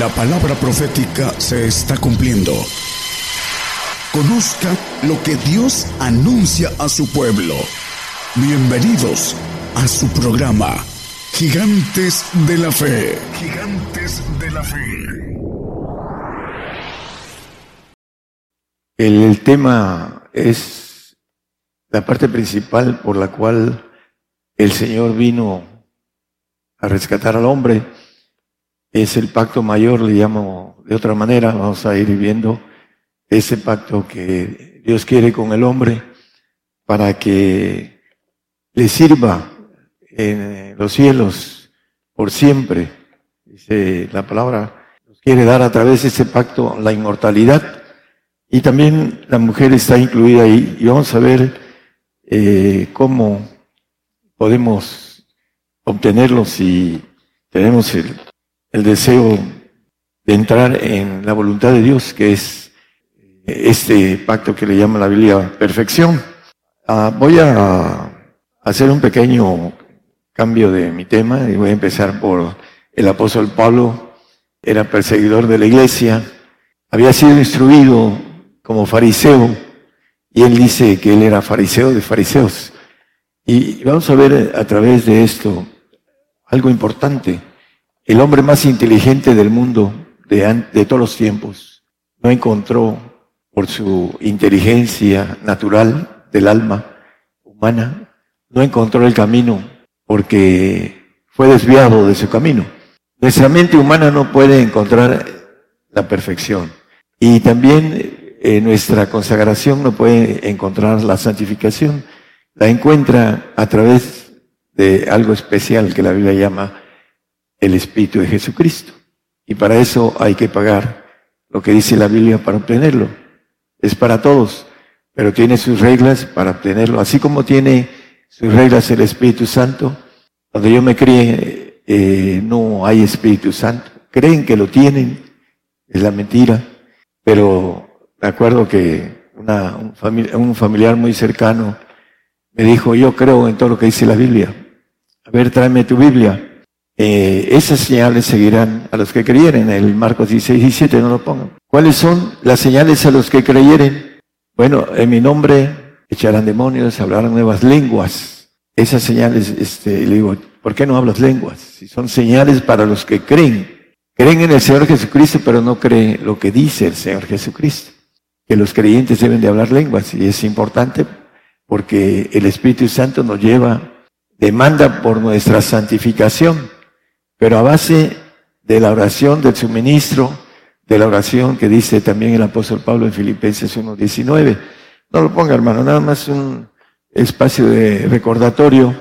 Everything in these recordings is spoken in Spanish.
La palabra profética se está cumpliendo. Conozca lo que Dios anuncia a su pueblo. Bienvenidos a su programa, Gigantes de la Fe. Gigantes de la Fe. El tema es la parte principal por la cual el Señor vino a rescatar al hombre es el pacto mayor, le llamo de otra manera, vamos a ir viendo ese pacto que Dios quiere con el hombre para que le sirva en los cielos por siempre. Dice la palabra, quiere dar a través de ese pacto la inmortalidad y también la mujer está incluida ahí y vamos a ver eh, cómo podemos obtenerlo si tenemos el el deseo de entrar en la voluntad de Dios, que es este pacto que le llama la Biblia perfección. Ah, voy a hacer un pequeño cambio de mi tema y voy a empezar por el apóstol Pablo. Era perseguidor de la iglesia, había sido instruido como fariseo y él dice que él era fariseo de fariseos. Y vamos a ver a través de esto algo importante. El hombre más inteligente del mundo de, todos los tiempos no encontró por su inteligencia natural del alma humana, no encontró el camino porque fue desviado de su camino. Nuestra mente humana no puede encontrar la perfección y también eh, nuestra consagración no puede encontrar la santificación. La encuentra a través de algo especial que la Biblia llama el Espíritu de Jesucristo. Y para eso hay que pagar lo que dice la Biblia para obtenerlo. Es para todos, pero tiene sus reglas para obtenerlo. Así como tiene sus reglas el Espíritu Santo, cuando yo me crié eh, no hay Espíritu Santo. Creen que lo tienen, es la mentira, pero me acuerdo que una, un, un familiar muy cercano me dijo, yo creo en todo lo que dice la Biblia. A ver, tráeme tu Biblia. Eh, esas señales seguirán a los que creyeren. El Marcos 16, 17 no lo pongan. ¿Cuáles son las señales a los que creyeren? Bueno, en mi nombre echarán demonios, hablarán nuevas lenguas. Esas señales, este, le digo, ¿por qué no hablas lenguas? Si son señales para los que creen. Creen en el Señor Jesucristo, pero no creen lo que dice el Señor Jesucristo. Que los creyentes deben de hablar lenguas. Y es importante porque el Espíritu Santo nos lleva, demanda por nuestra santificación pero a base de la oración del suministro, de la oración que dice también el apóstol Pablo en Filipenses 1.19. No lo ponga, hermano, nada más un espacio de recordatorio.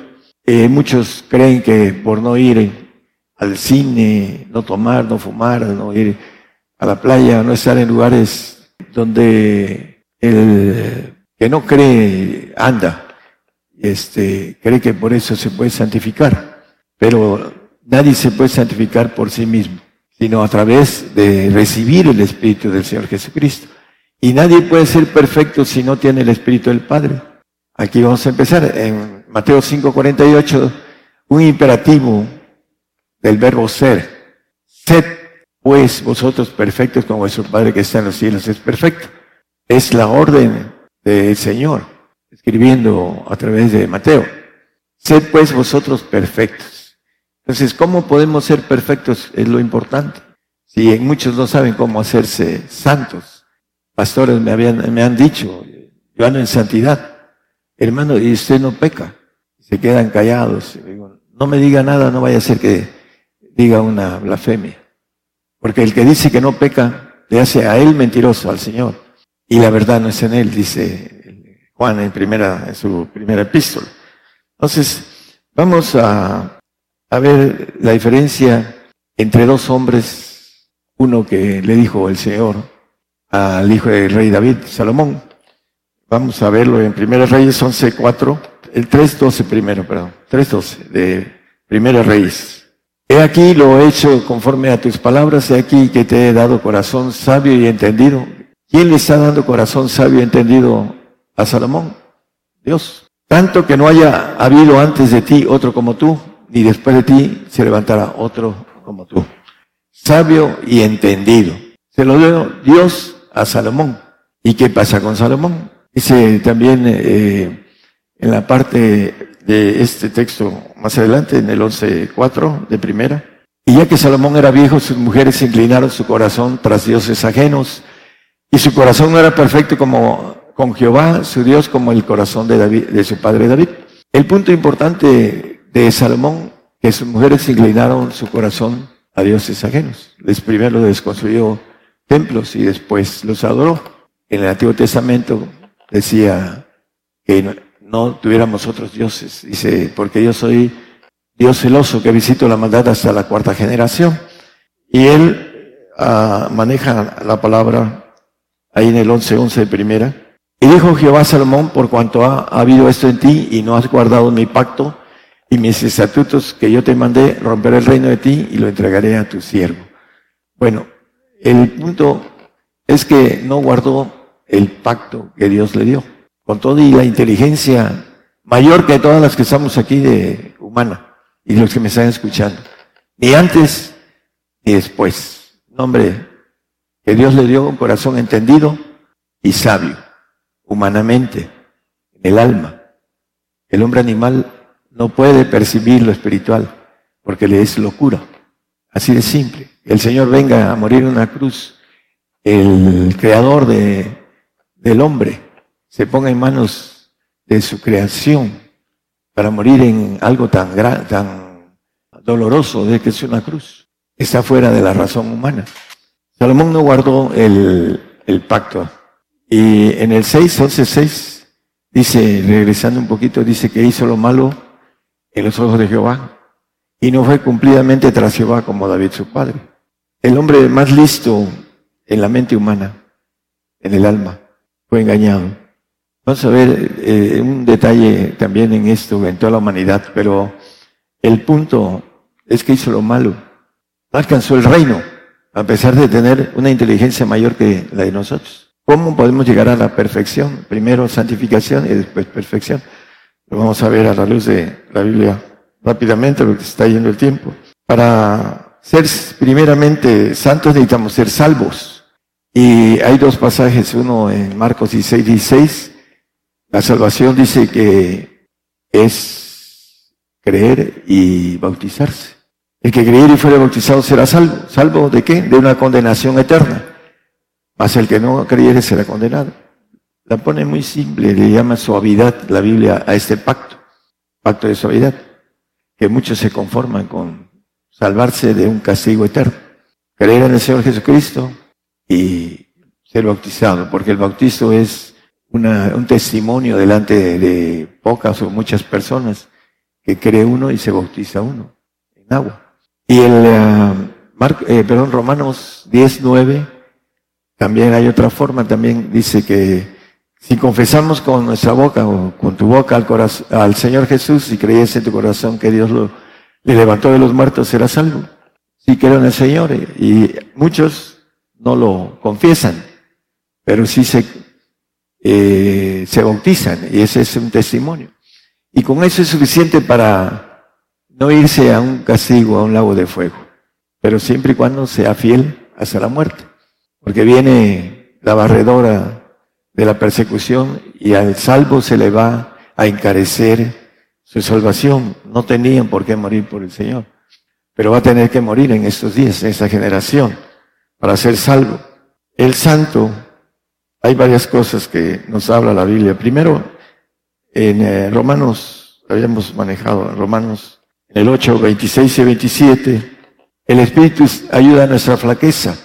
Eh, muchos creen que por no ir al cine, no tomar, no fumar, no ir a la playa, no estar en lugares donde el que no cree anda, este, cree que por eso se puede santificar. Pero Nadie se puede santificar por sí mismo, sino a través de recibir el Espíritu del Señor Jesucristo. Y nadie puede ser perfecto si no tiene el Espíritu del Padre. Aquí vamos a empezar en Mateo 5:48, un imperativo del verbo ser. Sed pues vosotros perfectos como vuestro Padre que está en los cielos es perfecto. Es la orden del Señor, escribiendo a través de Mateo. Sed pues vosotros perfectos entonces, ¿cómo podemos ser perfectos? Es lo importante. Si muchos no saben cómo hacerse santos, pastores me, habían, me han dicho, yo ando en santidad. Hermano, y usted no peca. Se quedan callados. no me diga nada, no vaya a ser que diga una blasfemia. Porque el que dice que no peca, le hace a él mentiroso, al Señor. Y la verdad no es en él, dice Juan en, primera, en su primera epístola. Entonces, vamos a a ver la diferencia entre dos hombres, uno que le dijo el Señor al hijo del rey David, Salomón. Vamos a verlo en Primera Reyes 11.4, el 3.12 primero, perdón, 3.12 de Primera Reyes. He aquí lo he hecho conforme a tus palabras, he aquí que te he dado corazón sabio y entendido. ¿Quién le está dando corazón sabio y entendido a Salomón? Dios. Tanto que no haya habido antes de ti otro como tú, ni después de ti se levantará otro como tú. sabio y entendido. Se lo dio Dios a Salomón. ¿Y qué pasa con Salomón? Dice también eh, en la parte de este texto más adelante, en el 11.4 de primera. Y ya que Salomón era viejo, sus mujeres inclinaron su corazón tras dioses ajenos, y su corazón no era perfecto como con Jehová, su Dios, como el corazón de David, de su padre David. El punto importante de Salomón, que sus mujeres inclinaron su corazón a dioses ajenos. Les primero les construyó templos y después los adoró. En el Antiguo Testamento decía que no, tuviéramos otros dioses. Dice, porque yo soy Dios celoso que visito la maldad hasta la cuarta generación. Y él ah, maneja la palabra ahí en el 11.11 11 de primera. Y dijo Jehová Salomón, por cuanto ha, habido esto en ti y no has guardado mi pacto y mis estatutos que yo te mandé, romperé el reino de ti y lo entregaré a tu siervo. Bueno, el punto es que no guardó el pacto que Dios le dio, con toda y la inteligencia mayor que todas las que estamos aquí de humana y los que me están escuchando, ni antes ni después. Nombre que Dios le dio un corazón entendido y sabio, humanamente, en el alma. El hombre animal no puede percibir lo espiritual porque le es locura. Así de simple. El Señor venga a morir en una cruz, el creador de, del hombre se ponga en manos de su creación para morir en algo tan, tan doloroso de que es una cruz. Está fuera de la razón humana. Salomón no guardó el, el pacto. Y en el 6, 11, 6, dice, regresando un poquito, dice que hizo lo malo en los ojos de Jehová y no fue cumplidamente tras Jehová como David su padre. El hombre más listo en la mente humana, en el alma, fue engañado. Vamos a ver eh, un detalle también en esto, en toda la humanidad, pero el punto es que hizo lo malo. No alcanzó el reino, a pesar de tener una inteligencia mayor que la de nosotros. ¿Cómo podemos llegar a la perfección? Primero santificación y después perfección. Lo vamos a ver a la luz de la Biblia rápidamente porque está yendo el tiempo. Para ser primeramente santos necesitamos ser salvos. Y hay dos pasajes, uno en Marcos 16, 16. La salvación dice que es creer y bautizarse. El que creyere y fuere bautizado será salvo. ¿Salvo de qué? De una condenación eterna. Mas el que no creyere será condenado. La pone muy simple, le llama suavidad la Biblia a este pacto, pacto de suavidad, que muchos se conforman con salvarse de un castigo eterno. Creer en el Señor Jesucristo y ser bautizado, porque el bautizo es un testimonio delante de, pocas o muchas personas que cree uno y se bautiza uno en agua. Y el, uh, eh, perdón, Romanos 10, 9, también hay otra forma, también dice que si confesamos con nuestra boca o con tu boca al, corazón, al Señor Jesús y creyes en tu corazón que Dios lo, le levantó de los muertos, serás salvo. Si creo en el Señor. Y muchos no lo confiesan, pero sí se, eh, se bautizan y ese es un testimonio. Y con eso es suficiente para no irse a un castigo, a un lago de fuego, pero siempre y cuando sea fiel hasta la muerte. Porque viene la barredora de la persecución y al salvo se le va a encarecer su salvación. No tenían por qué morir por el Señor, pero va a tener que morir en estos días, en esta generación, para ser salvo. El santo, hay varias cosas que nos habla la Biblia. Primero, en eh, Romanos, habíamos manejado, en Romanos, el 8, 26 y 27, el Espíritu ayuda a nuestra flaqueza,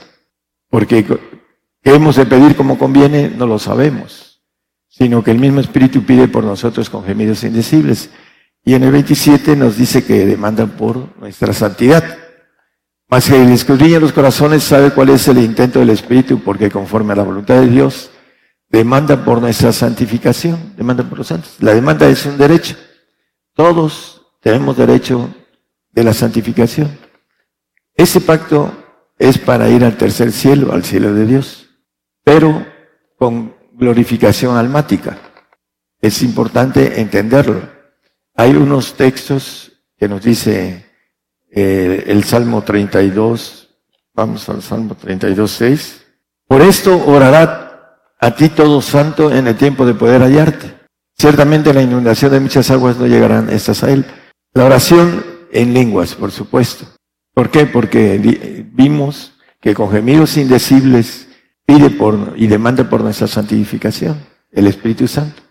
porque ¿Qué hemos de pedir como conviene? No lo sabemos, sino que el mismo Espíritu pide por nosotros con gemidos indecibles. Y en el 27 nos dice que demandan por nuestra santidad. Mas que el escudriña los corazones sabe cuál es el intento del Espíritu, porque conforme a la voluntad de Dios, demanda por nuestra santificación, demanda por los santos. La demanda es un derecho. Todos tenemos derecho de la santificación. Ese pacto es para ir al tercer cielo, al cielo de Dios pero con glorificación almática. Es importante entenderlo. Hay unos textos que nos dice eh, el Salmo 32, Vamos al Salmo 32, 6. Por esto orará a ti todo santo en el tiempo de poder hallarte. Ciertamente la inundación de muchas aguas no llegarán estas a él. La oración en lenguas, por supuesto. ¿Por qué? Porque vimos que con gemidos indecibles pide por y demanda por nuestra santificación, el Espíritu Santo.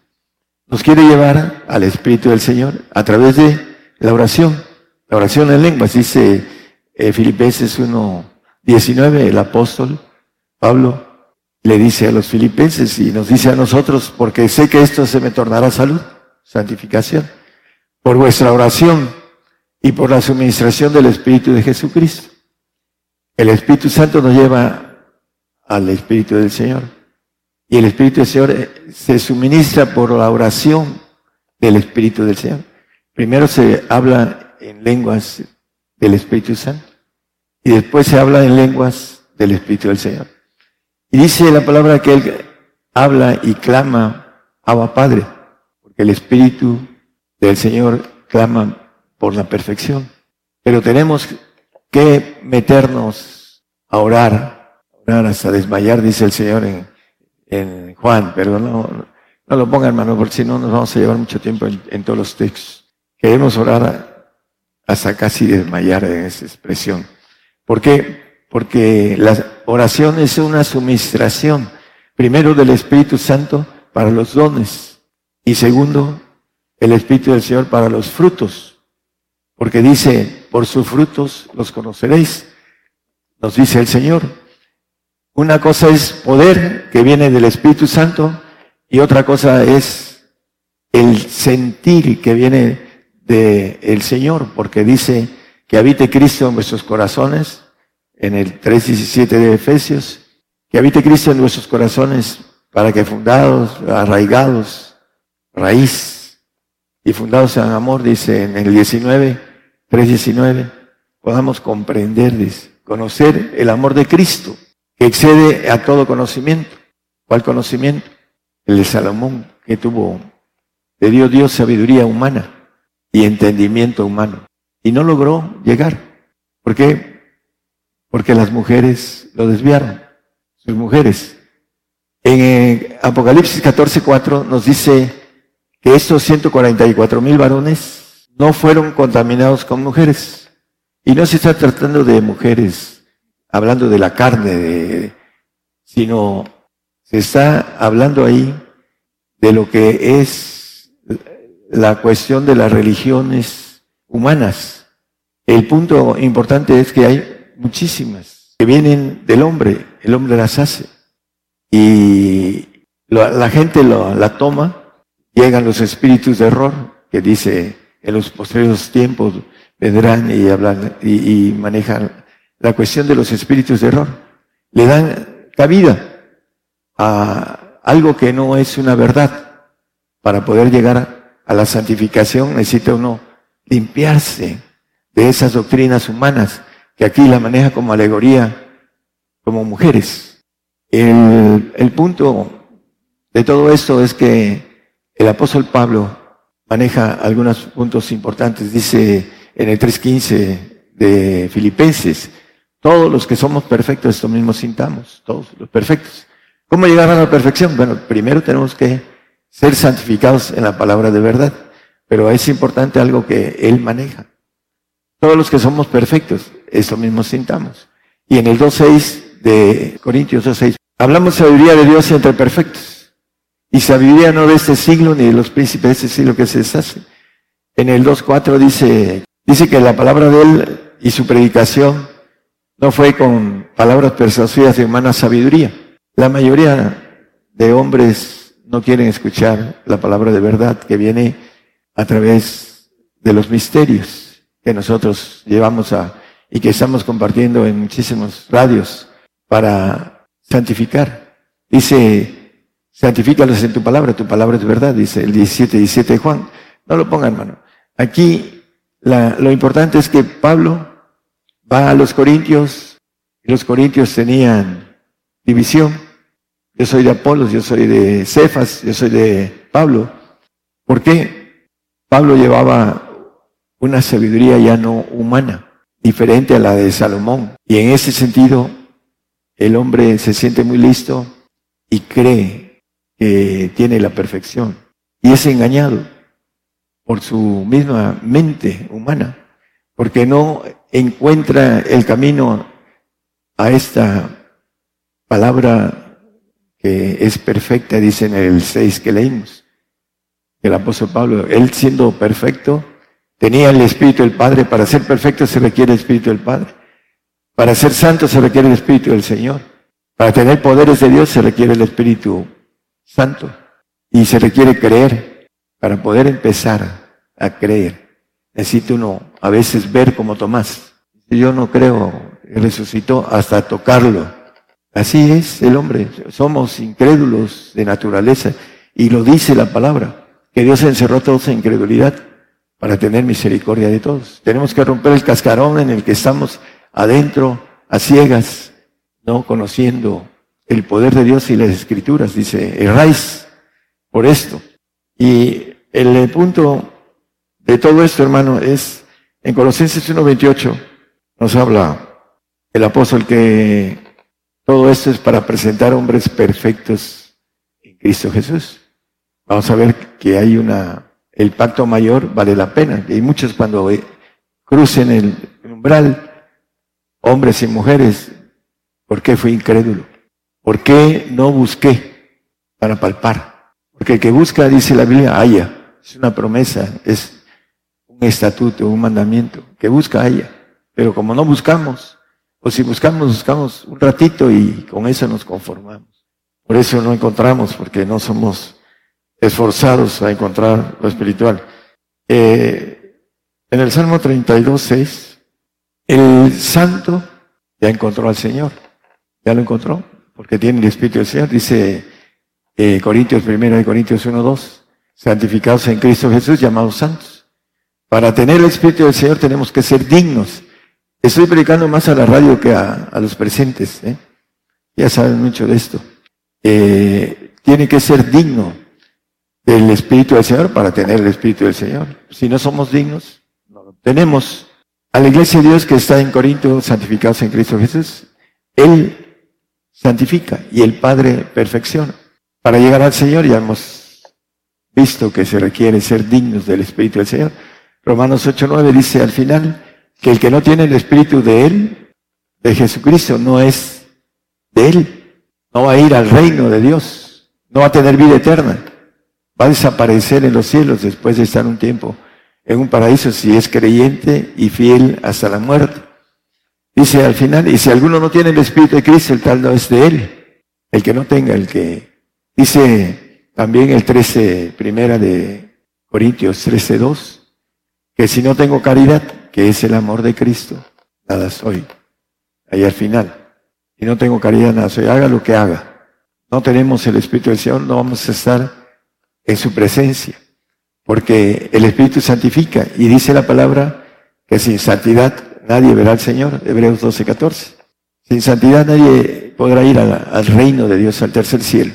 Nos quiere llevar al Espíritu del Señor a través de la oración. La oración en lenguas, dice eh, Filipenses 1, 19, el apóstol Pablo le dice a los filipenses y nos dice a nosotros, porque sé que esto se me tornará salud, santificación, por vuestra oración y por la suministración del Espíritu de Jesucristo. El Espíritu Santo nos lleva al Espíritu del Señor. Y el Espíritu del Señor eh, se suministra por la oración del Espíritu del Señor. Primero se habla en lenguas del Espíritu Santo y después se habla en lenguas del Espíritu del Señor. Y dice la palabra que Él habla y clama, Abba Padre, porque el Espíritu del Señor clama por la perfección. Pero tenemos que meternos a orar, hasta desmayar, dice el Señor en, Juan, pero no, no lo ponga hermano, porque si no nos vamos a llevar mucho tiempo en, en todos los textos. Queremos orar hasta casi desmayar en esa expresión. ¿Por qué? Porque la oración es una suministración, primero del Espíritu Santo para los dones y segundo, el Espíritu del Señor para los frutos. Porque dice, por sus frutos los conoceréis, nos dice el Señor. Una cosa es poder que viene del Espíritu Santo y otra cosa es el sentir que viene del Señor, porque dice, que habite Cristo en vuestros corazones, en el 3.17 de Efesios, que habite Cristo en vuestros corazones para que fundados, arraigados, raíz y fundados en amor, dice en el 19, 3.19, podamos comprender, conocer el amor de Cristo, que excede a todo conocimiento. ¿Cuál conocimiento? El de Salomón, que tuvo, le dio Dios sabiduría humana y entendimiento humano y no logró llegar. ¿Por qué? Porque las mujeres lo desviaron, sus mujeres. En eh, Apocalipsis 14:4 nos dice que estos 144 mil varones no fueron contaminados con mujeres. Y no se está tratando de mujeres, hablando de la carne, sino se está hablando ahí de lo que es la cuestión de las religiones humanas. El punto importante es que hay muchísimas que vienen del hombre, el hombre las hace. Y la, gente la toma, llegan los espíritus de error, que dice en los posteriores tiempos vendrán y hablan y, y manejan la cuestión de los espíritus de error. Le dan cabida a algo que no es una verdad. Para poder llegar a la santificación necesita uno limpiarse de esas doctrinas humanas que aquí la maneja como alegoría, como mujeres. El, el punto de todo esto es que el apóstol Pablo maneja algunos puntos importantes. Dice en el 3.15 de Filipenses, todos los que somos perfectos, esto mismo sintamos, todos los perfectos. ¿Cómo llegar a la perfección? Bueno, primero tenemos que ser santificados en la palabra de verdad. Pero es importante algo que Él maneja. Todos los que somos perfectos, eso mismo sintamos. Y en el 2.6 de Corintios 2.6, hablamos sabiduría de Dios entre perfectos. Y sabiduría no de este siglo ni de los príncipes de este siglo que se deshace. En el 2.4 dice, dice que la palabra de Él y su predicación no fue con palabras persuasivas de humana sabiduría. La mayoría de hombres no quieren escuchar la palabra de verdad que viene a través de los misterios que nosotros llevamos a y que estamos compartiendo en muchísimos radios para santificar. Dice, santifícalos en tu palabra, tu palabra es verdad, dice el 17, 17 de Juan. No lo pongan, hermano. Aquí lo importante es que Pablo va a los corintios y los corintios tenían división. Yo soy de Apolos, yo soy de Cefas, yo soy de Pablo. ¿Por qué? Pablo llevaba una sabiduría ya no humana, diferente a la de Salomón. Y en ese sentido, el hombre se siente muy listo y cree que tiene la perfección. Y es engañado por su misma mente humana, porque no encuentra el camino a esta palabra que es perfecta, dice en el 6 que leímos. El apóstol Pablo, él siendo perfecto, tenía el Espíritu del Padre. Para ser perfecto se requiere el Espíritu del Padre. Para ser santo se requiere el Espíritu del Señor. Para tener poderes de Dios se requiere el Espíritu Santo. Y se requiere creer. Para poder empezar a creer, necesita uno a veces ver como Tomás. Yo no creo, resucitó hasta tocarlo. Así es el hombre. Somos incrédulos de naturaleza. Y lo dice la palabra, que Dios encerró a todos en incredulidad para tener misericordia de todos. Tenemos que romper el cascarón en el que estamos adentro, a ciegas, no conociendo el poder de Dios y las escrituras. Dice, erráis por esto. Y el punto de todo esto, hermano, es en Colosenses 1.28 nos habla el apóstol que todo esto es para presentar hombres perfectos en Cristo Jesús. Vamos a ver que hay una, el pacto mayor vale la pena. Y muchos cuando crucen el umbral, hombres y mujeres, ¿por qué fui incrédulo? ¿Por qué no busqué para palpar? Porque el que busca, dice la Biblia, haya. Es una promesa, es un estatuto, un mandamiento. Que busca, haya. Pero como no buscamos, o si buscamos, buscamos un ratito y con eso nos conformamos. Por eso no encontramos, porque no somos esforzados a encontrar lo espiritual. Eh, en el Salmo 32, 6, el santo ya encontró al Señor, ya lo encontró, porque tiene el Espíritu del Señor, dice eh, Corintios 1 y Corintios 1, 2, santificados en Cristo Jesús, llamados santos. Para tener el Espíritu del Señor tenemos que ser dignos. Estoy predicando más a la radio que a, los presentes, ¿eh? ya saben mucho de esto. Eh, tiene que ser digno del Espíritu del Señor para tener el Espíritu del Señor. Si no somos dignos, no lo tenemos. A la iglesia de Dios que está en Corinto, santificados en Cristo Jesús, Él santifica y el Padre perfecciona. Para llegar al Señor ya hemos visto que se requiere ser dignos del Espíritu del Señor. Romanos 8.9 dice al final que el que no tiene el Espíritu de Él, de Jesucristo, no es de Él. No va a ir al reino de Dios. No va a tener vida eterna va a desaparecer en los cielos después de estar un tiempo en un paraíso si es creyente y fiel hasta la muerte. Dice al final, y si alguno no tiene el Espíritu de Cristo, el tal no es de él. El que no tenga, el que... Dice también el 13, primera de Corintios 13, 2, que si no tengo caridad, que es el amor de Cristo, nada soy. Ahí al final. Si no tengo caridad, nada soy. Haga lo que haga. No tenemos el Espíritu del Señor, no vamos a estar en su presencia, porque el Espíritu santifica y dice la palabra que sin santidad nadie verá al Señor, Hebreos 12, 14. Sin santidad nadie podrá ir al reino de Dios, al tercer cielo.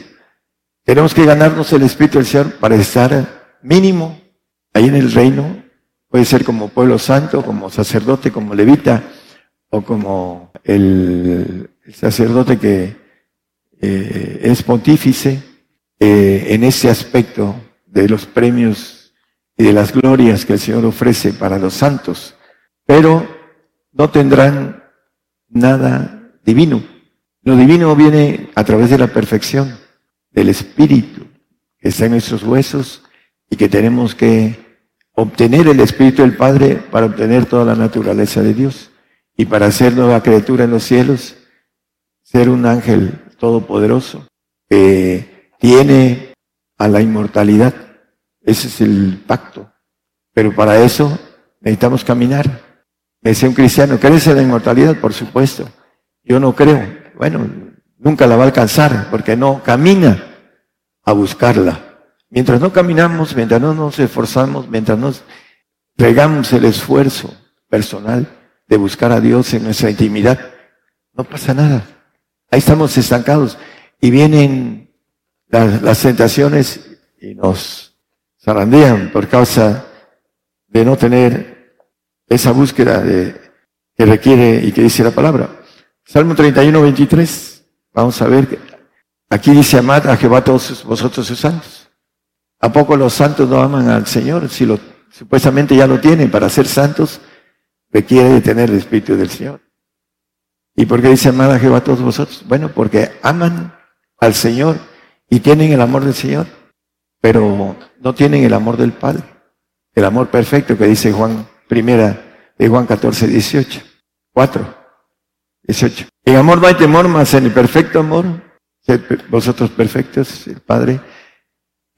Tenemos que ganarnos el Espíritu del Señor para estar mínimo ahí en el reino. Puede ser como pueblo santo, como sacerdote, como levita, o como el, sacerdote que eh, es pontífice, eh, en ese aspecto de los premios y de las glorias que el Señor ofrece para los santos, pero no tendrán nada divino. Lo divino viene a través de la perfección del Espíritu que está en nuestros huesos y que tenemos que obtener el Espíritu del Padre para obtener toda la naturaleza de Dios y para ser nueva criatura en los cielos, ser un ángel todopoderoso tiene a la inmortalidad. Ese es el pacto. Pero para eso necesitamos caminar. Me decía un cristiano, ¿crees en la inmortalidad? Por supuesto. Yo no creo. Bueno, nunca la va a alcanzar porque no camina a buscarla. Mientras no caminamos, mientras no nos esforzamos, mientras nos regamos el esfuerzo personal de buscar a Dios en nuestra intimidad, no pasa nada. Ahí estamos estancados y vienen las, tentaciones y nos zarandean por causa de no tener esa búsqueda que requiere y que dice la palabra. Salmo 31, 23. Vamos a ver. Aquí dice, amad a Jehová todos vosotros sus santos. ¿A poco los santos no aman al Señor? Si lo, supuestamente ya lo tienen para ser santos, requiere de tener el Espíritu del Señor. ¿Y por qué dice amad a Jehová todos vosotros? Bueno, porque aman al Señor y tienen el amor del Señor, pero no tienen el amor del Padre. El amor perfecto que dice Juan primera de Juan 14, 18. 4, 18. En amor no hay temor, más en el perfecto amor, vosotros perfectos, el Padre,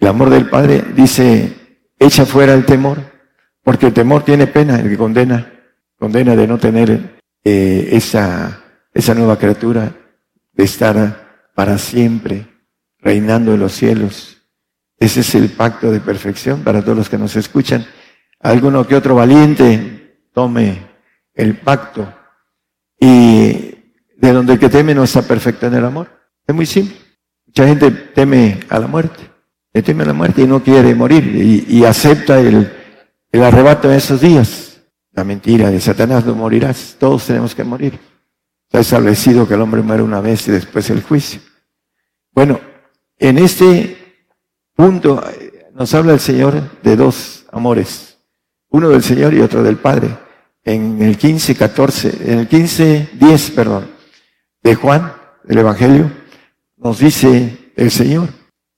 el amor del Padre dice, echa fuera el temor, porque el temor tiene pena, el que condena, condena de no tener eh, esa, esa nueva criatura, de estar para siempre reinando en los cielos. Ese es el pacto de perfección para todos los que nos escuchan. Alguno que otro valiente tome el pacto y de donde el que teme no está perfecto en el amor. Es muy simple. Mucha gente teme a la muerte. Le teme a la muerte y no quiere morir y, acepta el, el arrebato en esos días. La mentira de Satanás no morirás. Todos tenemos que morir. Está establecido que el hombre muere una vez y después el juicio. Bueno, en este punto eh, nos habla el Señor de dos amores. Uno del Señor y otro del Padre en el 15, 14, en el 15, 10, perdón, de Juan, el Evangelio, nos dice el Señor,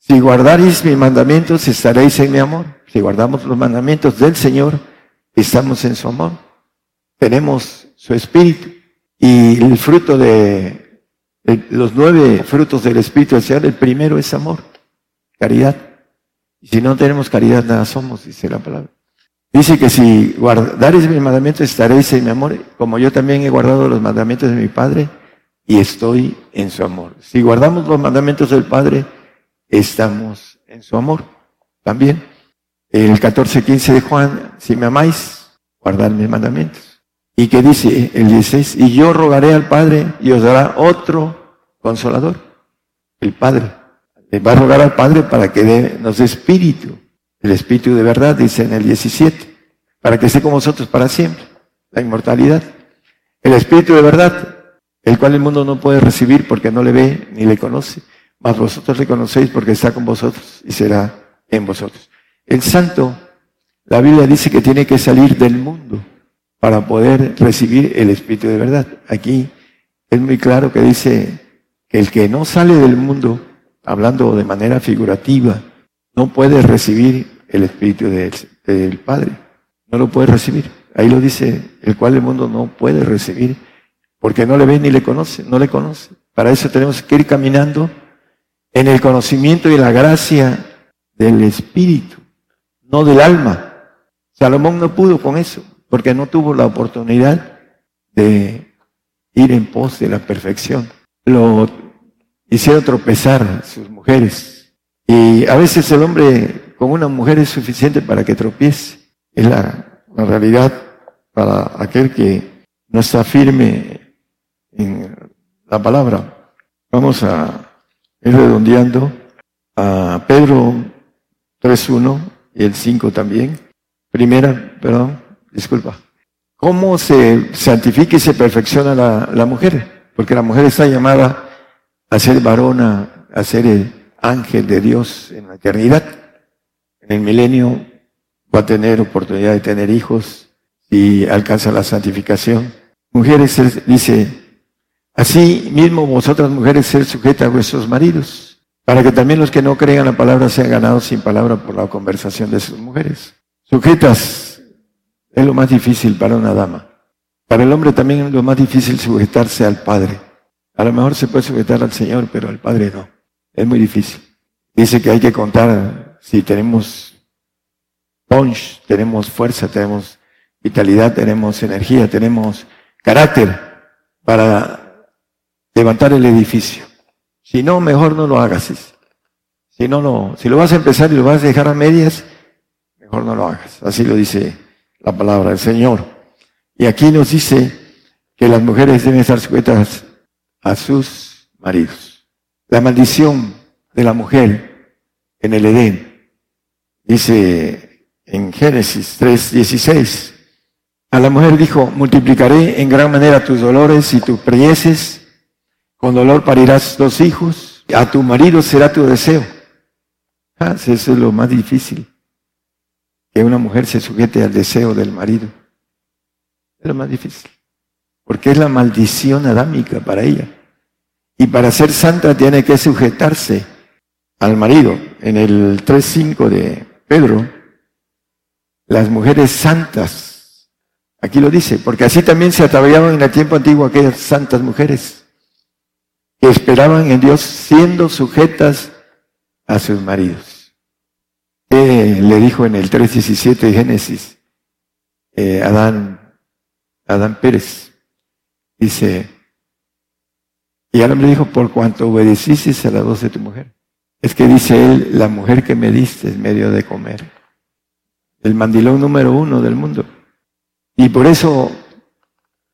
si guardaréis mis mandamientos, estaréis en mi amor. Si guardamos los mandamientos del Señor, estamos en su amor. Tenemos su espíritu. Y el fruto de, los nueve frutos del espíritu del Señor, el primero es amor, caridad. Si no tenemos caridad, nada somos, dice la palabra. Dice que si guardaréis mis mandamientos estaréis en mi amor, como yo también he guardado los mandamientos de mi Padre y estoy en su amor. Si guardamos los mandamientos del Padre, estamos en su amor también. El 14-15 de Juan, si me amáis, guardad mis mandamientos. Y que dice el 16, y yo rogaré al Padre y os dará otro consolador, el Padre. Le va a rogar al Padre para que nos dé espíritu el Espíritu de verdad, dice en el 17, para que esté con vosotros para siempre, la inmortalidad. El Espíritu de verdad, el cual el mundo no puede recibir porque no le ve ni le conoce, mas vosotros le conocéis porque está con vosotros y será en vosotros. El santo, la Biblia dice que tiene que salir del mundo para poder recibir el Espíritu de verdad. Aquí es muy claro que dice que el que no sale del mundo, hablando de manera figurativa, no puede recibir el Espíritu del, Padre. No lo puede recibir. Ahí lo dice, el cual el mundo no puede recibir, porque no le ve ni le conoce, no le conoce. Para eso tenemos que ir caminando en el conocimiento y la gracia del Espíritu, no del alma. Salomón no pudo con eso, porque no tuvo la oportunidad de ir en pos de la perfección. Lo hicieron tropezar sus mujeres, y a veces el hombre con una mujer es suficiente para que tropiece. Es la, realidad para aquel que no está firme en la palabra. Vamos a ir redondeando a Pedro 3.1 y el 5 también. Primera, perdón, disculpa. ¿Cómo se santifica y se perfecciona la, la mujer? Porque la mujer está llamada a ser varona, a ser ángel de Dios en la eternidad. En el milenio va a tener oportunidad de tener hijos y alcanza la santificación. Mujeres, dice, así mismo vosotras mujeres ser sujetas a vuestros maridos, para que también los que no crean la palabra sean ganados sin palabra por la conversación de sus mujeres. Sujetas es lo más difícil para una dama. Para el hombre también es lo más difícil sujetarse al Padre. A lo mejor se puede sujetar al Señor, pero al Padre no. Es muy difícil. Dice que hay que contar si tenemos punch, tenemos fuerza, tenemos vitalidad, tenemos energía, tenemos carácter para levantar el edificio. Si no, mejor no lo hagas. Si no, no, si lo vas a empezar y lo vas a dejar a medias, mejor no lo hagas. Así lo dice la palabra del Señor. Y aquí nos dice que las mujeres deben estar sujetas a sus maridos la maldición de la mujer en el Edén. Dice en Génesis 3:16, A la mujer dijo, multiplicaré en gran manera tus dolores y tus preyeces, con dolor parirás dos hijos, a tu marido será tu deseo. Ah, eso es lo más difícil, que una mujer se sujete al deseo del marido. Es lo más difícil, porque es la maldición adámica para ella. Y para ser santa tiene que sujetarse al marido. En el 3.5 de Pedro, las mujeres santas, aquí lo dice, porque así también se ataviaban en el tiempo antiguo aquellas santas mujeres que esperaban en Dios siendo sujetas a sus maridos. ¿Qué le dijo en el 3.17 de Génesis eh, Adán, Adán Pérez? Dice, y Adán le dijo, por cuanto obedeciste a la voz de tu mujer. Es que dice él, la mujer que me diste es medio de comer. El mandilón número uno del mundo. Y por eso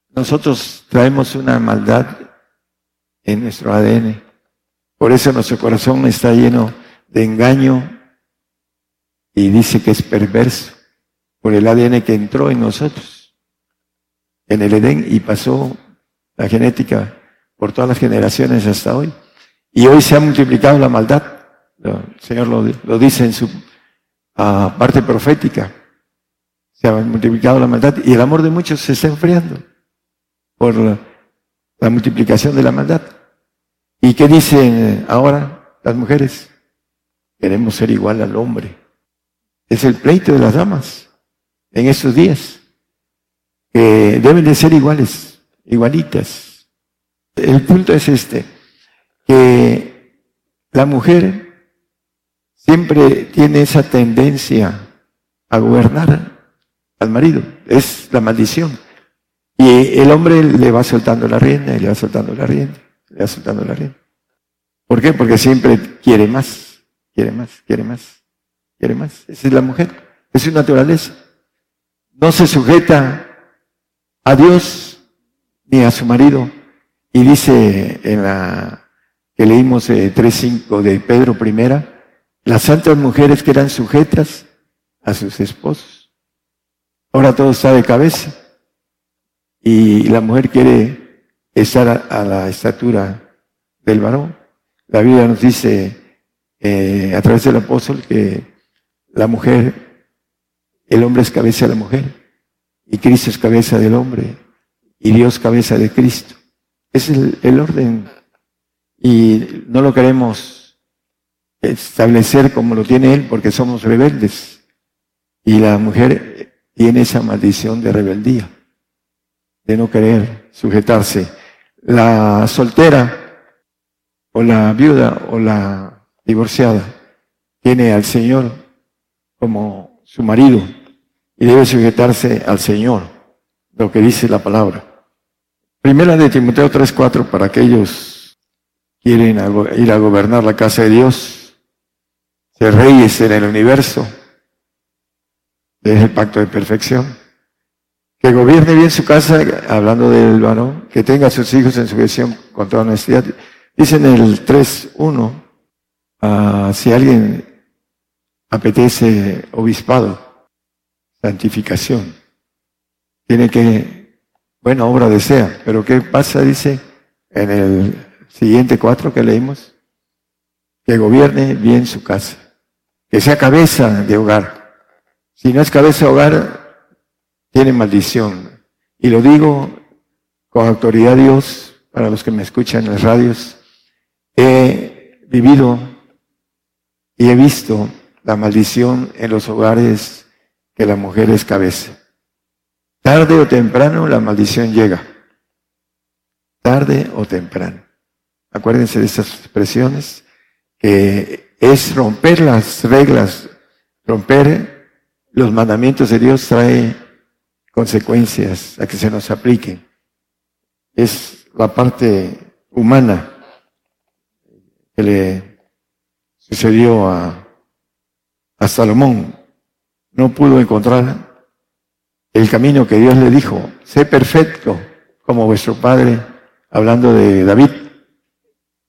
nosotros traemos una maldad en nuestro ADN. Por eso nuestro corazón está lleno de engaño y dice que es perverso por el ADN que entró en nosotros, en el Edén y pasó la genética por todas las generaciones hasta hoy. Y hoy se ha multiplicado la maldad. El Señor lo, dice en su ah, parte profética. Se ha multiplicado la maldad y el amor de muchos se está enfriando por la, multiplicación de la maldad. ¿Y qué dicen ahora las mujeres? Queremos ser igual al hombre. Es el pleito de las damas en estos días, que deben de ser iguales, igualitas. El punto es este, que la mujer siempre tiene esa tendencia a gobernar al marido. Es la maldición. Y el hombre le va soltando la rienda, y le va soltando la rienda, le la rienda. ¿Por qué? Porque siempre quiere más, quiere más, quiere más, quiere más. Esa es la mujer, es su naturaleza. No se sujeta a Dios ni a su marido. Y dice en la que leímos eh, 3.5 de Pedro primera, las santas mujeres que eran sujetas a sus esposos. Ahora todo está de cabeza y la mujer quiere estar a, la estatura del varón. La Biblia nos dice eh, a través del apóstol que la mujer, el hombre es cabeza de la mujer y Cristo es cabeza del hombre y Dios cabeza de Cristo. Es el, el orden y no lo queremos establecer como lo tiene él porque somos rebeldes. Y la mujer tiene esa maldición de rebeldía, de no querer sujetarse. La soltera o la viuda o la divorciada tiene al Señor como su marido y debe sujetarse al Señor, lo que dice la palabra. Primera de Timoteo 3:4 para aquellos quieren ir a gobernar la casa de Dios ser reyes en el universo. Es el pacto de perfección. Que gobierne bien su casa, hablando del varón, que tenga a sus hijos en su gestión con toda honestidad. Dice en el 3.1, ah, si alguien apetece obispado, santificación, tiene que, buena obra desea, pero ¿qué pasa? Dice en el siguiente cuatro que leímos, que gobierne bien su casa que sea cabeza de hogar. Si no es cabeza de hogar, tiene maldición. Y lo digo con autoridad Dios, para los que me escuchan en las radios, he vivido y he visto la maldición en los hogares que la mujer es cabeza. Tarde o temprano la maldición llega. Tarde o temprano. Acuérdense de estas expresiones que es romper las reglas, romper los mandamientos de Dios trae consecuencias a que se nos apliquen. Es la parte humana que le sucedió a, a Salomón. No pudo encontrar el camino que Dios le dijo, sé perfecto como vuestro padre, hablando de David,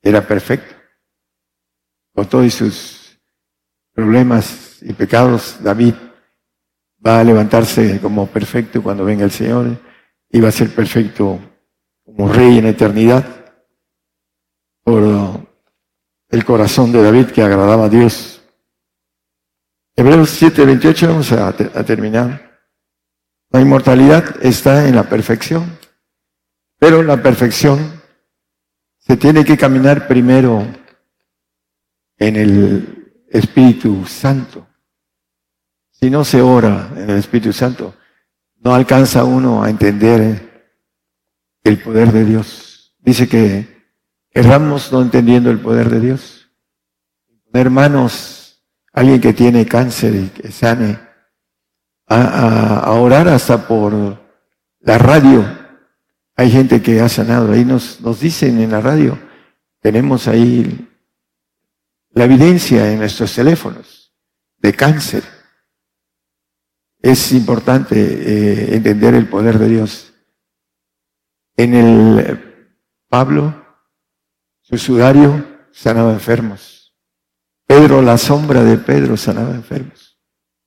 era perfecto con todos sus problemas y pecados, David va a levantarse como perfecto cuando venga el Señor y va a ser perfecto como rey en eternidad por el corazón de David que agradaba a Dios. Hebreos 7, 28, vamos a, a terminar. La inmortalidad está en la perfección, pero la perfección se tiene que caminar primero en el Espíritu Santo. Si no se ora en el Espíritu Santo, no alcanza uno a entender el poder de Dios. Dice que erramos no entendiendo el poder de Dios. Hermanos, alguien que tiene cáncer y que sane, a, orar hasta por la radio. Hay gente que ha sanado. Ahí nos, nos dicen en la radio, tenemos ahí la evidencia en nuestros teléfonos de cáncer. Es importante eh, entender el poder de Dios. En el Pablo, su sudario sanaba enfermos. Pedro, la sombra de Pedro sanaba enfermos.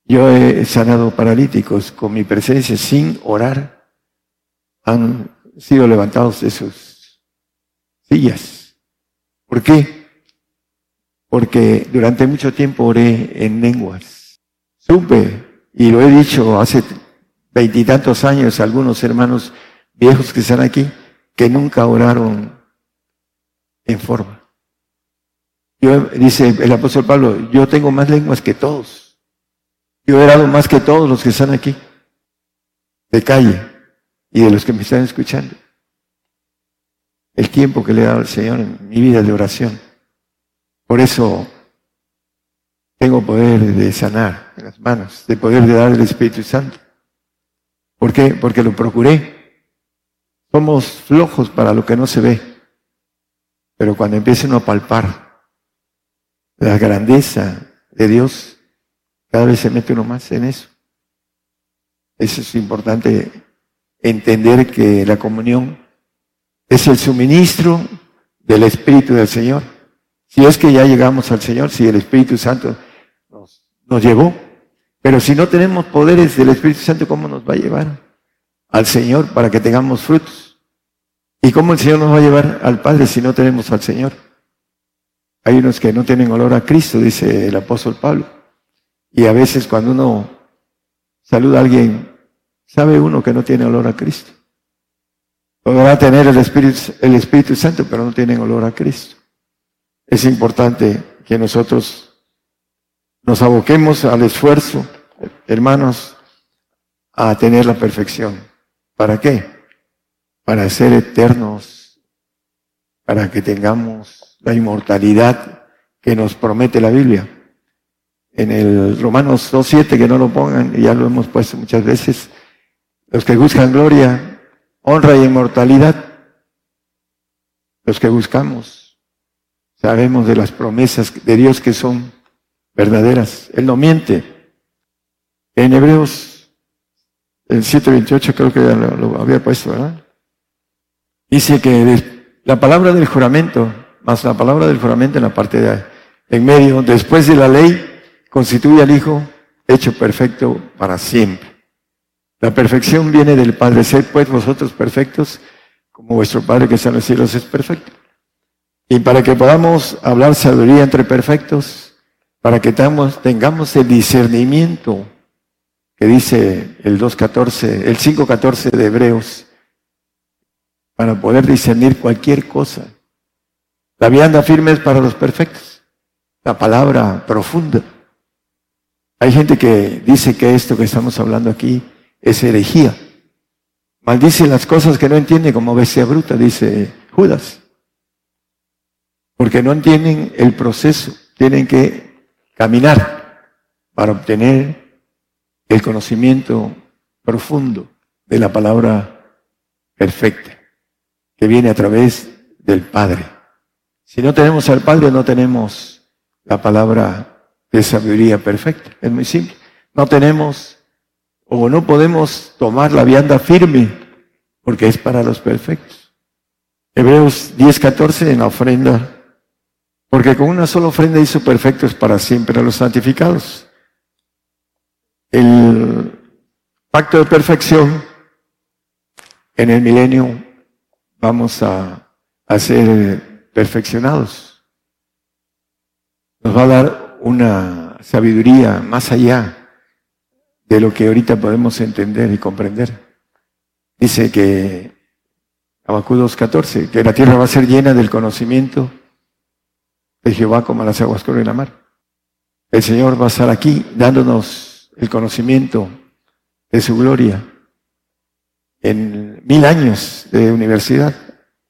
Yo he sanado paralíticos con mi presencia sin orar. Han sido levantados de sus sillas. ¿Por qué? porque durante mucho tiempo oré en lenguas. Supe, y lo he dicho hace veintitantos años algunos hermanos viejos que están aquí, que nunca oraron en forma. Yo, dice el apóstol Pablo, yo tengo más lenguas que todos. Yo he orado más que todos los que están aquí, de calle y de los que me están escuchando. El tiempo que le he dado al Señor en mi vida de oración. Por eso tengo poder de sanar en las manos, de poder de dar el Espíritu Santo. ¿Por qué? Porque lo procuré. Somos flojos para lo que no se ve. Pero cuando empiecen a palpar la grandeza de Dios, cada vez se mete uno más en eso. Eso es importante entender que la comunión es el suministro del Espíritu del Señor. Si es que ya llegamos al Señor, si el Espíritu Santo nos, llevó. Pero si no tenemos poderes del Espíritu Santo, ¿cómo nos va a llevar al Señor para que tengamos frutos? ¿Y cómo el Señor nos va a llevar al Padre si no tenemos al Señor? Hay unos que no tienen olor a Cristo, dice el apóstol Pablo. Y a veces cuando uno saluda a alguien, sabe uno que no tiene olor a Cristo. Podrá tener el Espíritu, el Espíritu Santo, pero no tienen olor a Cristo es importante que nosotros nos aboquemos al esfuerzo, hermanos, a tener la perfección. ¿Para qué? Para ser eternos, para que tengamos la inmortalidad que nos promete la Biblia. En el Romanos 2.7, que no lo pongan, ya lo hemos puesto muchas veces, los que buscan gloria, honra y inmortalidad, los que buscamos Sabemos de las promesas de Dios que son verdaderas. Él no miente. En Hebreos, el 7.28 creo que ya lo, había puesto, ¿verdad? Dice que la palabra del juramento, más la palabra del juramento en la parte de en medio, después de la ley, constituye al Hijo hecho perfecto para siempre. La perfección viene del Padre. Sed pues vosotros perfectos, como vuestro Padre que está en los cielos es perfecto. Y para que podamos hablar sabiduría entre perfectos, para que tengamos, el discernimiento que dice el 2.14, el 5.14 de Hebreos, para poder discernir cualquier cosa. La vianda firme es para los perfectos, la palabra profunda. Hay gente que dice que esto que estamos hablando aquí es herejía. Maldice las cosas que no entiende como bestia bruta, dice Judas porque no entienden el proceso, tienen que caminar para obtener el conocimiento profundo de la palabra perfecta, que viene a través del Padre. Si no tenemos al Padre, no tenemos la palabra de sabiduría perfecta. Es muy simple. No tenemos o no podemos tomar la vianda firme porque es para los perfectos. Hebreos 10:14 en la ofrenda porque con una sola ofrenda hizo perfectos para siempre a los santificados. El pacto de perfección, en el milenio vamos a, ser perfeccionados. Nos va a dar una sabiduría más allá de lo que ahorita podemos entender y comprender. Dice que Abacú 2.14, que la tierra va a ser llena del conocimiento de Jehová como las aguas corren la mar. El Señor va a estar aquí dándonos el conocimiento de su gloria en mil años de universidad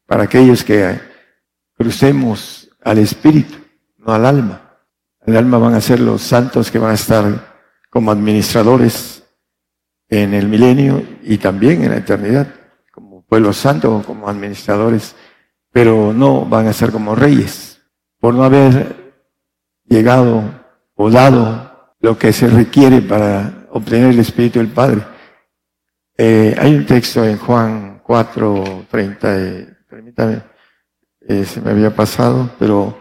para aquellos que crucemos al espíritu, no al alma. El alma van a ser los santos que van a estar como administradores en el milenio y también en la eternidad, como pueblo santo, como administradores, pero no van a ser como reyes, por no haber llegado o dado lo que se requiere para obtener el Espíritu del Padre. Eh, hay un texto en Juan 4, 30, eh, permítame, eh, se me había pasado, pero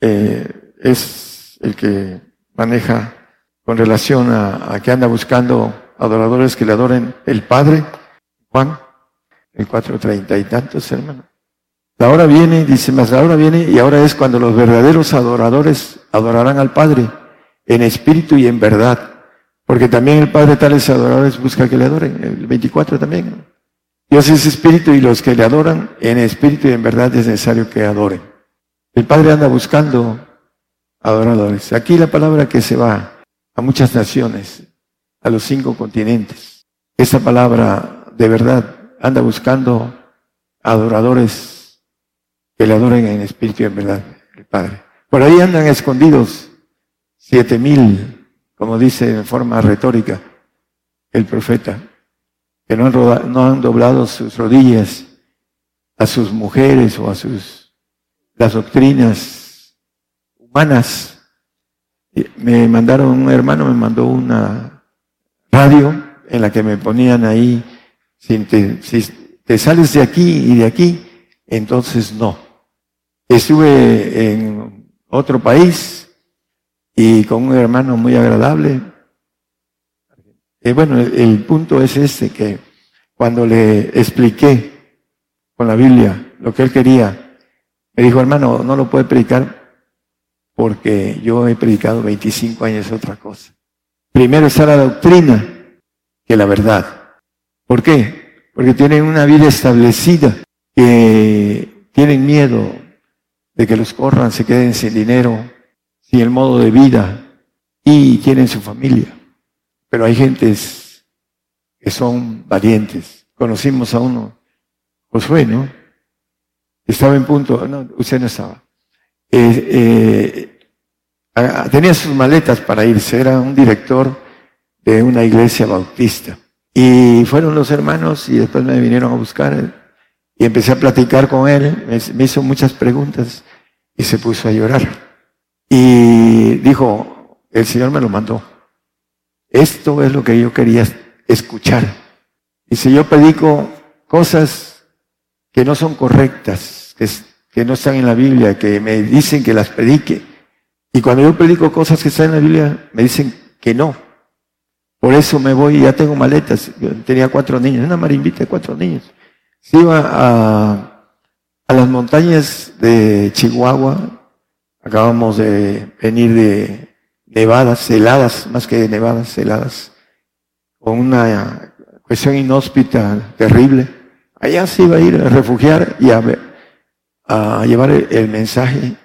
es el que maneja con relación a, a, que anda buscando adoradores que le adoren el Padre. Juan, el 4.30 y tantos, hermano. La hora viene, dice más, la hora viene y ahora es cuando los verdaderos adoradores adorarán al Padre en espíritu y en verdad. Porque también el Padre tales adoradores busca que le adoren. El 24 también. Dios es espíritu y los que le adoran en espíritu y en verdad es necesario que adoren. El Padre anda buscando adoradores. Aquí la palabra que se va a muchas naciones, a los cinco continentes. Esa palabra de verdad anda buscando adoradores que le adoren en espíritu y en verdad, el Padre. Por ahí andan escondidos siete mil, como dice en forma retórica el profeta, que no han, no han doblado sus rodillas a sus mujeres o a sus las doctrinas humanas. Me mandaron, un hermano me mandó una radio en la que me ponían ahí, si te, si te sales de aquí y de aquí, entonces no. Estuve en otro país y con un hermano muy agradable. Y bueno, el, punto es este, que cuando le expliqué con la Biblia lo que él quería, me dijo, hermano, no lo puede predicar porque yo he predicado 25 años otra cosa. Primero está la doctrina que la verdad. ¿Por qué? Porque tienen una vida establecida, que tienen miedo de que los corran, se queden sin dinero, sin el modo de vida y tienen su familia. Pero hay gentes que son valientes. Conocimos a uno, Josué, ¿no? Estaba en punto, no, usted no estaba. Eh, eh, tenía sus maletas para irse, era un director de una iglesia bautista. Y fueron los hermanos y después me vinieron a buscar y empecé a platicar con él, me, hizo muchas preguntas y se puso a llorar. Y dijo, el Señor me lo mandó. Esto es lo que yo quería escuchar. Y si yo predico cosas que no son correctas, que, no están en la Biblia, que me dicen que las predique. Y cuando yo predico cosas que están en la Biblia, me dicen que no. Por eso me voy, ya tengo maletas. Yo tenía cuatro niños, una marimbita de cuatro niños se iba a, a las montañas de Chihuahua, acabamos de venir de nevadas, heladas, más que nevadas, heladas, con una cuestión inhóspita terrible. Allá se iba a ir a refugiar y a, a llevar el mensaje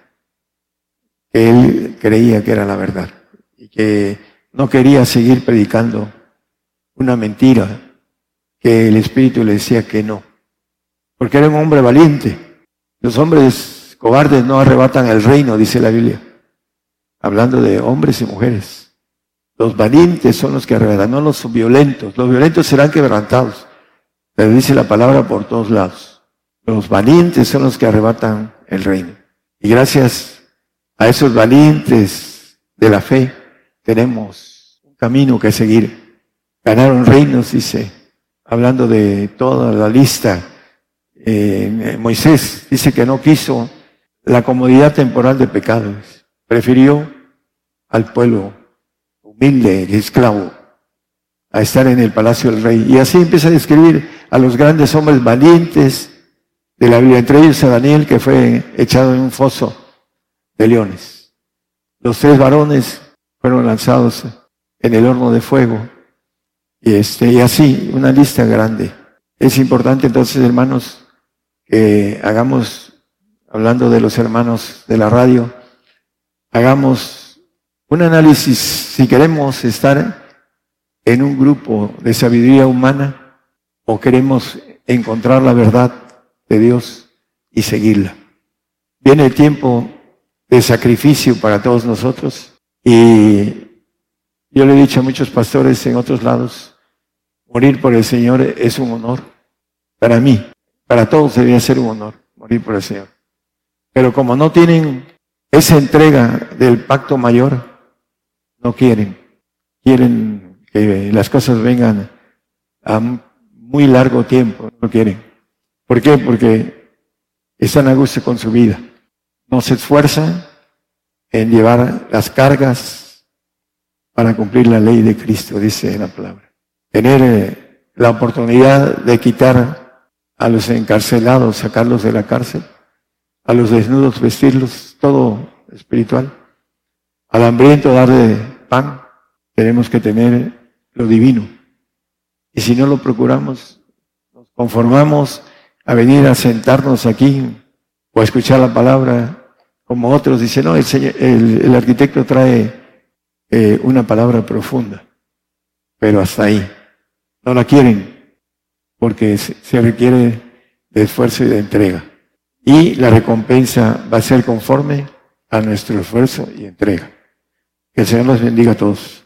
que él creía que era la verdad y que no quería seguir predicando una mentira que el Espíritu le decía que no porque era un hombre valiente. Los hombres cobardes no arrebatan el reino, dice la Biblia, hablando de hombres y mujeres. Los valientes son los que arrebatan, no los violentos. Los violentos serán quebrantados. Pero dice la palabra por todos lados. Los valientes son los que arrebatan el reino. Y gracias a esos valientes de la fe tenemos un camino que seguir. Ganaron reinos, dice, hablando de toda la lista eh, Moisés dice que no quiso la comodidad temporal de pecados, prefirió al pueblo humilde y esclavo a estar en el palacio del rey. Y así empieza a describir a los grandes hombres valientes de la Biblia, entre ellos a Daniel, que fue echado en un foso de leones. Los tres varones fueron lanzados en el horno de fuego. Y, este, y así, una lista grande. Es importante entonces, hermanos, que hagamos, hablando de los hermanos de la radio, hagamos un análisis si queremos estar en un grupo de sabiduría humana o queremos encontrar la verdad de Dios y seguirla. Viene el tiempo de sacrificio para todos nosotros y yo le he dicho a muchos pastores en otros lados, morir por el Señor es un honor. Para mí, para todos debería ser un honor morir por el Señor. Pero como no tienen esa entrega del pacto mayor, no quieren. Quieren que las cosas vengan a muy largo tiempo, no quieren. ¿Por qué? Porque están a gusto con su vida. No se esfuerzan en llevar las cargas para cumplir la ley de Cristo, dice la palabra. Tener la oportunidad de quitar a los encarcelados, sacarlos de la cárcel, a los desnudos vestirlos, todo espiritual. Al hambriento darle pan, tenemos que tener lo divino. Y si no lo procuramos, nos conformamos a venir a sentarnos aquí o a escuchar la palabra, como otros dicen, no, el, el arquitecto trae eh, una palabra profunda, pero hasta ahí. No la quieren porque se requiere de esfuerzo y de entrega. Y la recompensa va a ser conforme a nuestro esfuerzo y entrega. Que el Señor los bendiga a todos.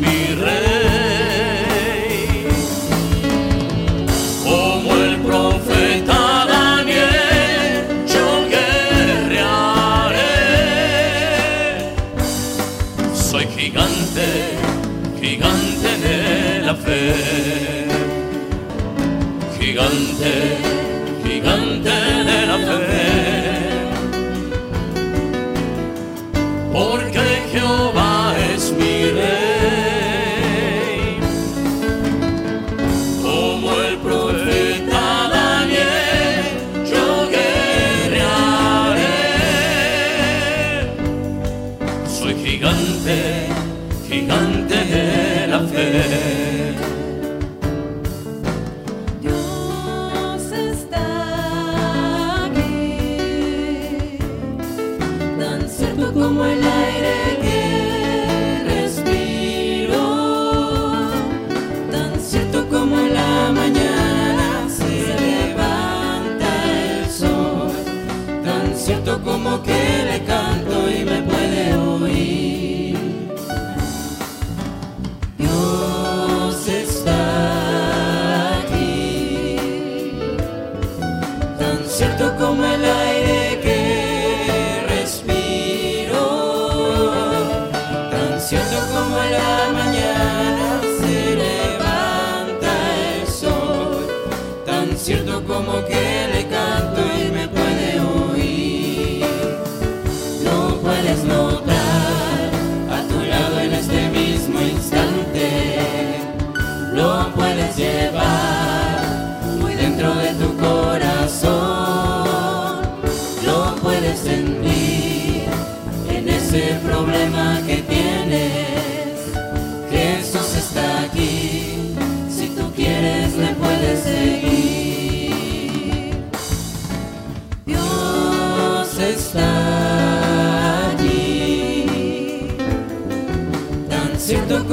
mi rey.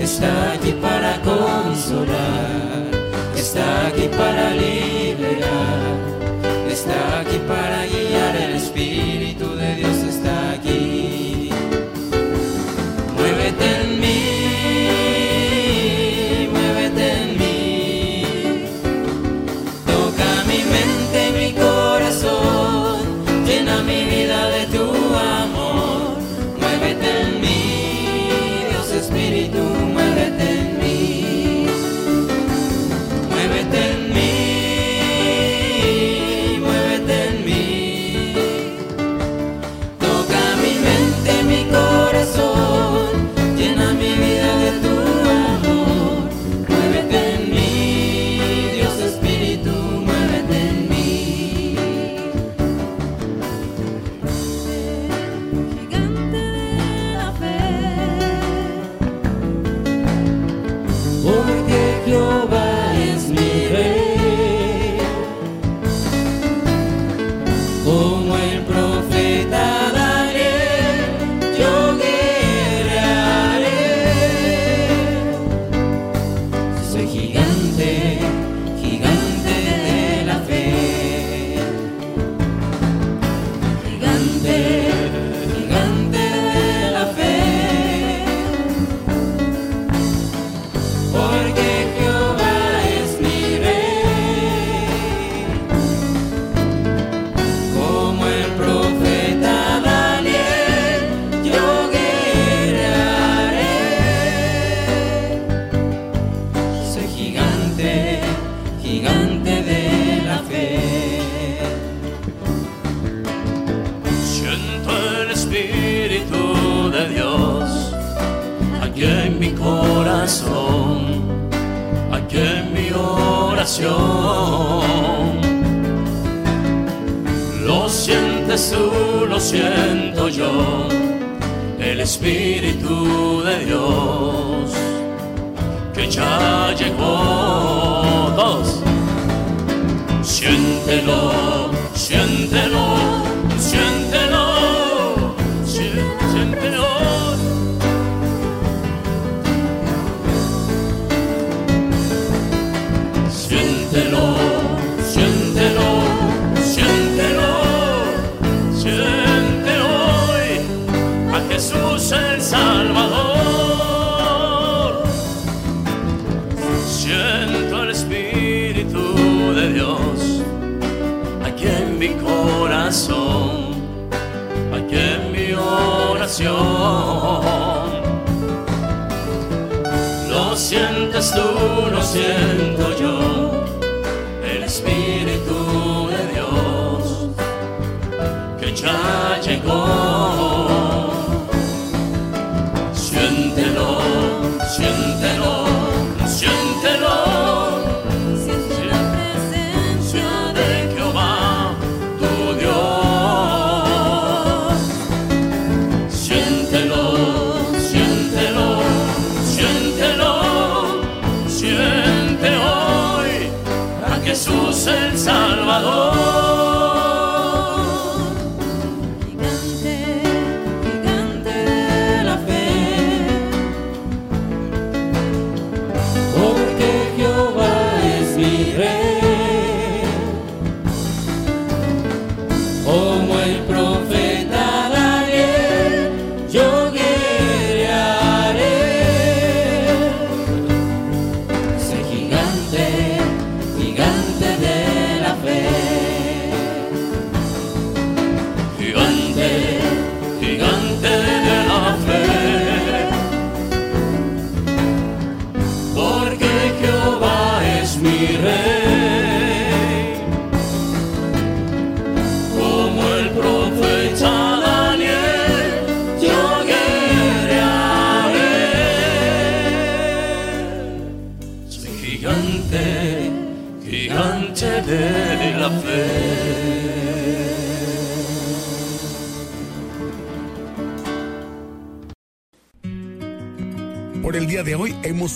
está aquí para consolar, está aquí para liberar, está aquí para